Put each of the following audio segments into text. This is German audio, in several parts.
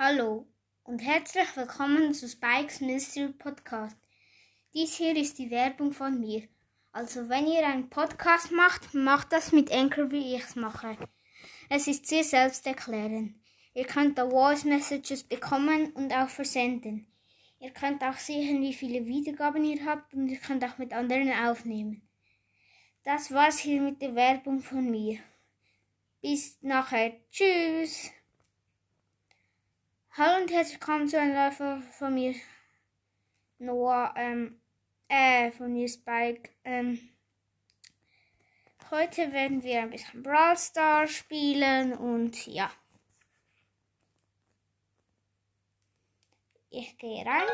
Hallo und herzlich willkommen zu Spikes Mystery Podcast. Dies hier ist die Werbung von mir. Also wenn ihr einen Podcast macht, macht das mit Anchor, wie ich es mache. Es ist sehr selbsterklärend. Ihr könnt da Voice Messages bekommen und auch versenden. Ihr könnt auch sehen, wie viele Wiedergaben ihr habt und ihr könnt auch mit anderen aufnehmen. Das war's hier mit der Werbung von mir. Bis nachher. Tschüss. Hallo und herzlich willkommen zu einem Läufer von mir. Noah, ähm, äh, von mir Spike. Ähm, heute werden wir ein bisschen Brawl Stars spielen und ja. Ich gehe rein.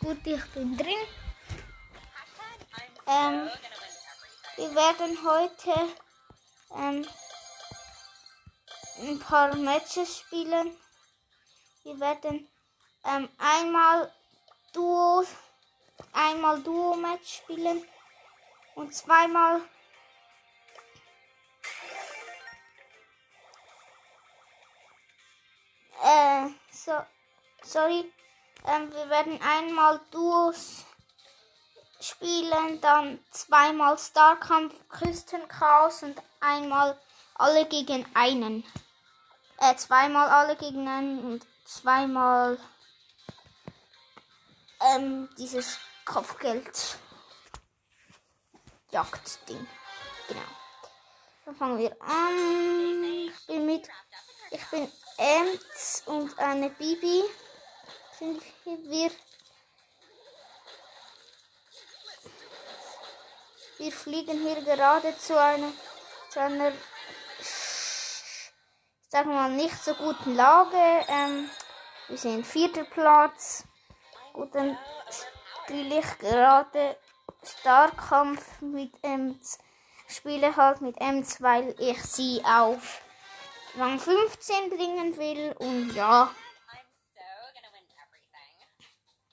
Gut, ich bin drin. Ähm, wir werden heute ähm, ein paar Matches spielen. Wir werden ähm, einmal Duo, einmal Duo-Match spielen und zweimal äh, so, sorry, ähm, wir werden einmal Duos spielen, dann zweimal Starkampf Küstenchaos und einmal alle gegen einen. Äh, zweimal alle gegen einen und zweimal ähm, dieses Kopfgeld Jagdding. Genau. Dann fangen wir an. Ich bin mit. Ich bin Ems und eine Bibi. Sind wir. Wir fliegen hier gerade zu einer, zu einer sagen wir mal, nicht so guten Lage. Ähm, wir sind vierter Platz. Gut, dann spiele ich gerade Starkampf mit M2. Spiele halt mit M2, weil ich sie auf Rang 15 bringen will. Und ja.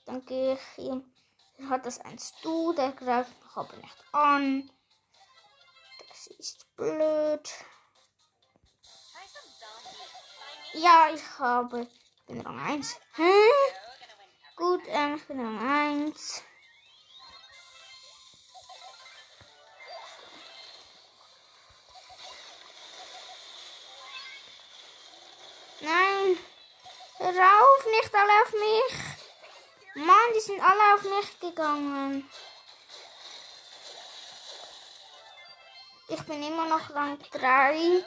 Dann gehe ich ihm. Er hat das ein Stu, der greift mich aber nicht an. Das ist blöd. Ja, ich habe. Ich bin Rang 1. Hä? Gut, ähm, ich bin Rang 1. Nein! Hör auf, nicht alle auf mich! Mann, die sind alle auf mich gegangen. Ich bin immer noch Rang 3.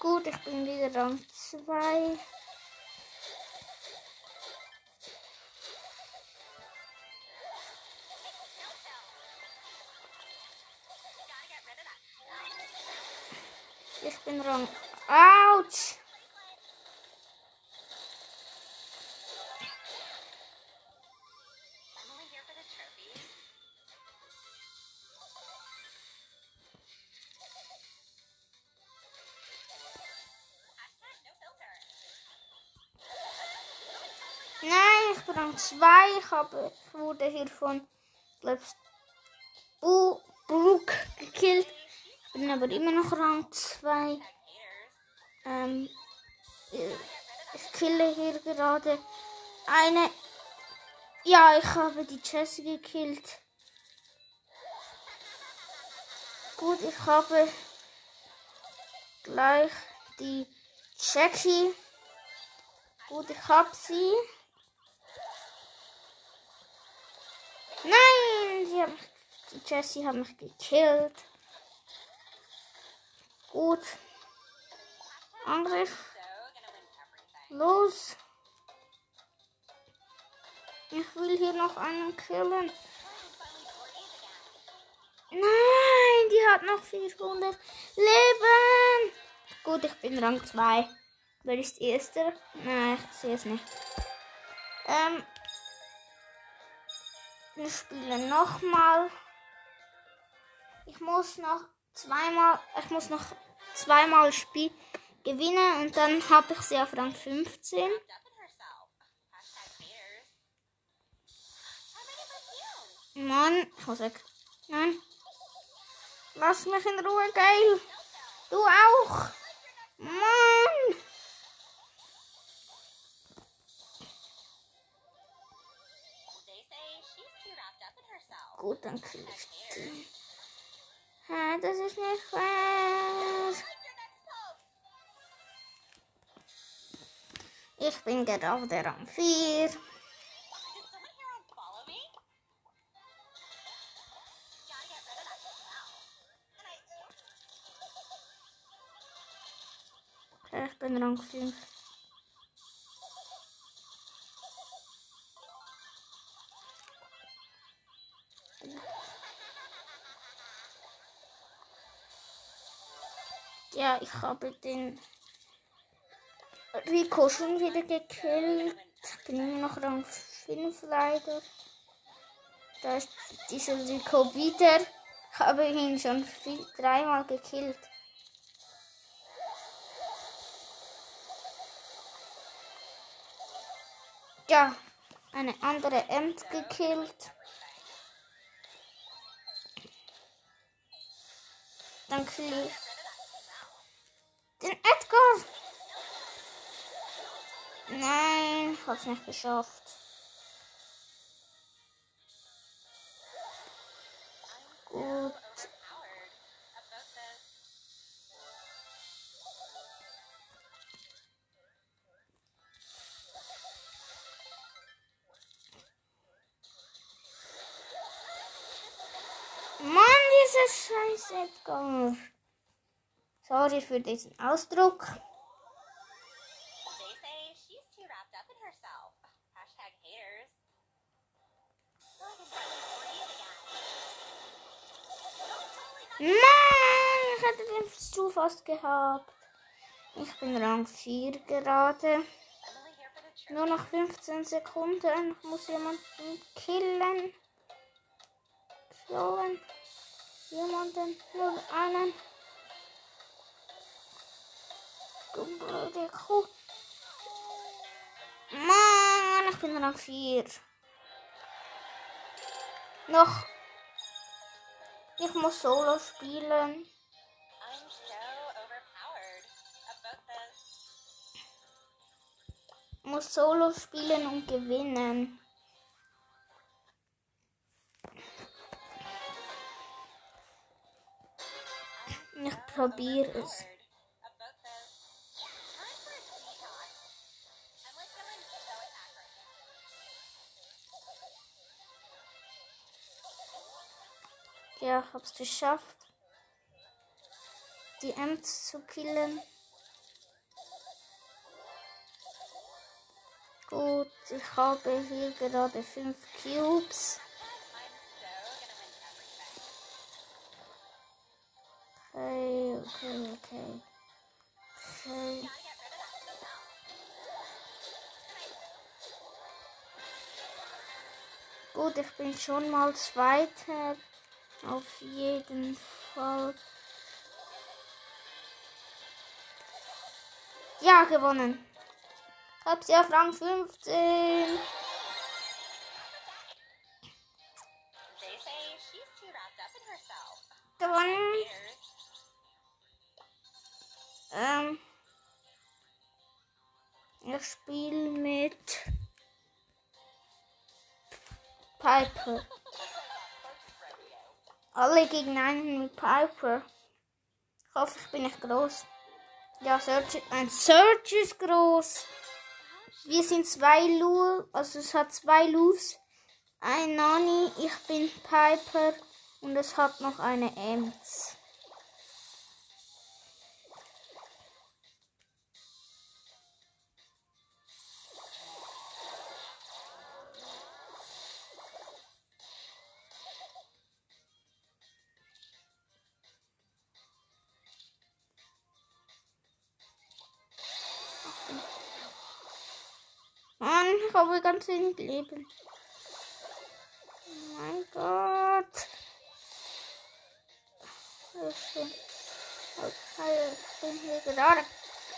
Gut, ich bin wieder Rang 2. Ich bin Rang. Autsch! Rang 2. Ich, habe, wurde hier von, glaubst Bu Brook gekillt. Bin aber immer noch Rang 2. Ähm, ich kille hier gerade eine. Ja, ich habe die Jessie gekillt. Gut, ich habe gleich die Jackie. Gut, ich habe sie. Nein, sie hat mich, Jessie hat mich gekillt. Gut. Angriff. Los. Ich will hier noch einen killen. Nein, die hat noch 400 Leben. Gut, ich bin Rang 2. Wer ist erster? Nein, ich sehe es nicht. Ähm, wir spielen nochmal. Ich muss noch zweimal, ich muss noch zweimal Spiel gewinnen und dann habe ich sie auf Rang 15. Mann, weg. Nein. Lass mich in Ruhe, geil. Du auch. Mann. Gut, dann krieg ich die. Hä, das ist nicht fair. Ich bin gerade Rang 4. Ich bin Rang 5. Ja, ich habe den Rico schon wieder gekillt. Bin nur noch Rang 5 leider. Da ist dieser Rico wieder. Ich habe ihn schon viel, dreimal gekillt. Ja, eine andere Emt gekillt. Dann kill ich den Edgar. Nein, hab's nicht geschafft. Gut. Mann, dieser scheiß Edgar. Sorry für diesen Ausdruck. They say she's too wrapped up in herself. Hashtag haters. Feel like I'm starting to breathe again. Mann, ich hätte den zu fast gehabt. Ich bin Rang 4 gerade. Nur noch 15 Sekunden. Ich muss jemanden killen. Killen. Jemanden. Nur einen. Blöde Kuh. Mann, ich bin Rang 4. Noch. Ich muss Solo spielen. Muss Solo spielen und gewinnen. Ich probiere es. Hab's geschafft. Die Ems zu killen. Gut, ich habe hier gerade fünf Cubes. Okay, okay, okay. Okay. Gut, ich bin schon mal Zweiter. Auf jeden Fall. Ja, gewonnen. Hab sie auf Rang 15. They say she's too wrapped up in herself. Gewonnen. Ähm. Ich spiele mit Piper. Alle gegen einen mit Piper. Ich hoffe, ich bin nicht groß. Ja, Search, ein Search ist groß. Wir sind zwei Lu, also es hat zwei Lus. Ein Nani, ich bin Piper und es hat noch eine Ems. Ich habe ganz wenig Leben. Oh mein Gott. Ich bin, okay, ich bin hier gerade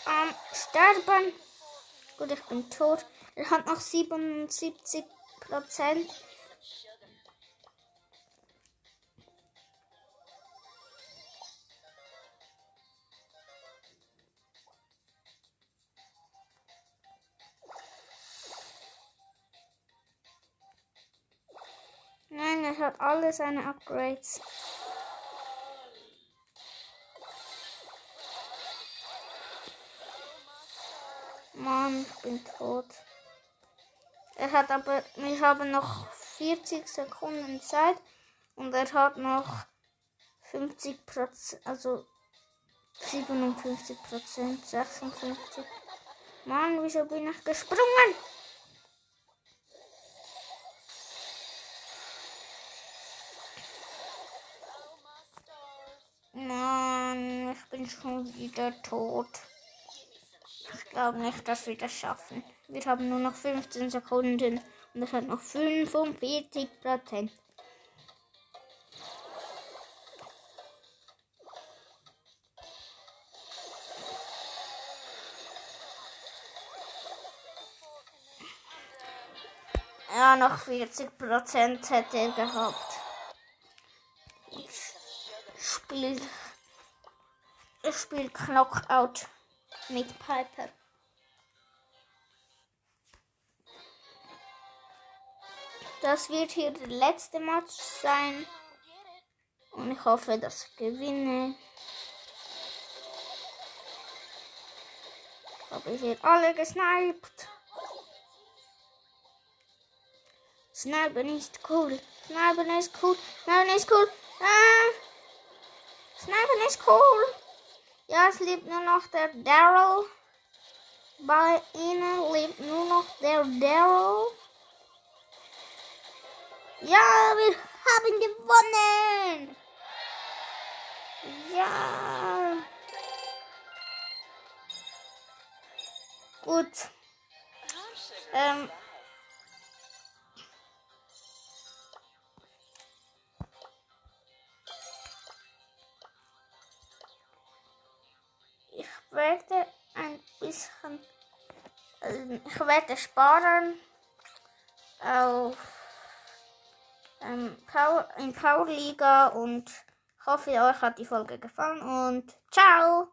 am Sterben. Gut, ich bin tot. Er hat noch 77 Prozent. Er hat alle seine Upgrades. Mann, ich bin tot. Er hat aber, wir haben noch 40 Sekunden Zeit und er hat noch 50 Prozent, also 57 Prozent, 56. Mann, wieso bin ich gesprungen? Mann, ich bin schon wieder tot. Ich glaube nicht, dass wir das schaffen. Wir haben nur noch 15 Sekunden und es hat noch 45 Prozent. Ja, noch 40 Prozent hätte er gehabt. Spiel, ich spiel Knockout mit Piper. Das wird hier der letzte Match sein. Und ich hoffe, dass ich gewinne. Ich habe hier alle gesniped. Snipen ist cool. Snipen ist cool. Snipen ist cool. Ah. Snipen ist cool. Ja, es lebt nur noch der Daryl. Bei ihnen lebt nur noch der Daryl. Ja, wir haben gewonnen. Ja. Gut. Ähm. Werde ein bisschen, äh, ich werde sparen auf ähm, Power, in Power Liga und hoffe, euch hat die Folge gefallen und ciao!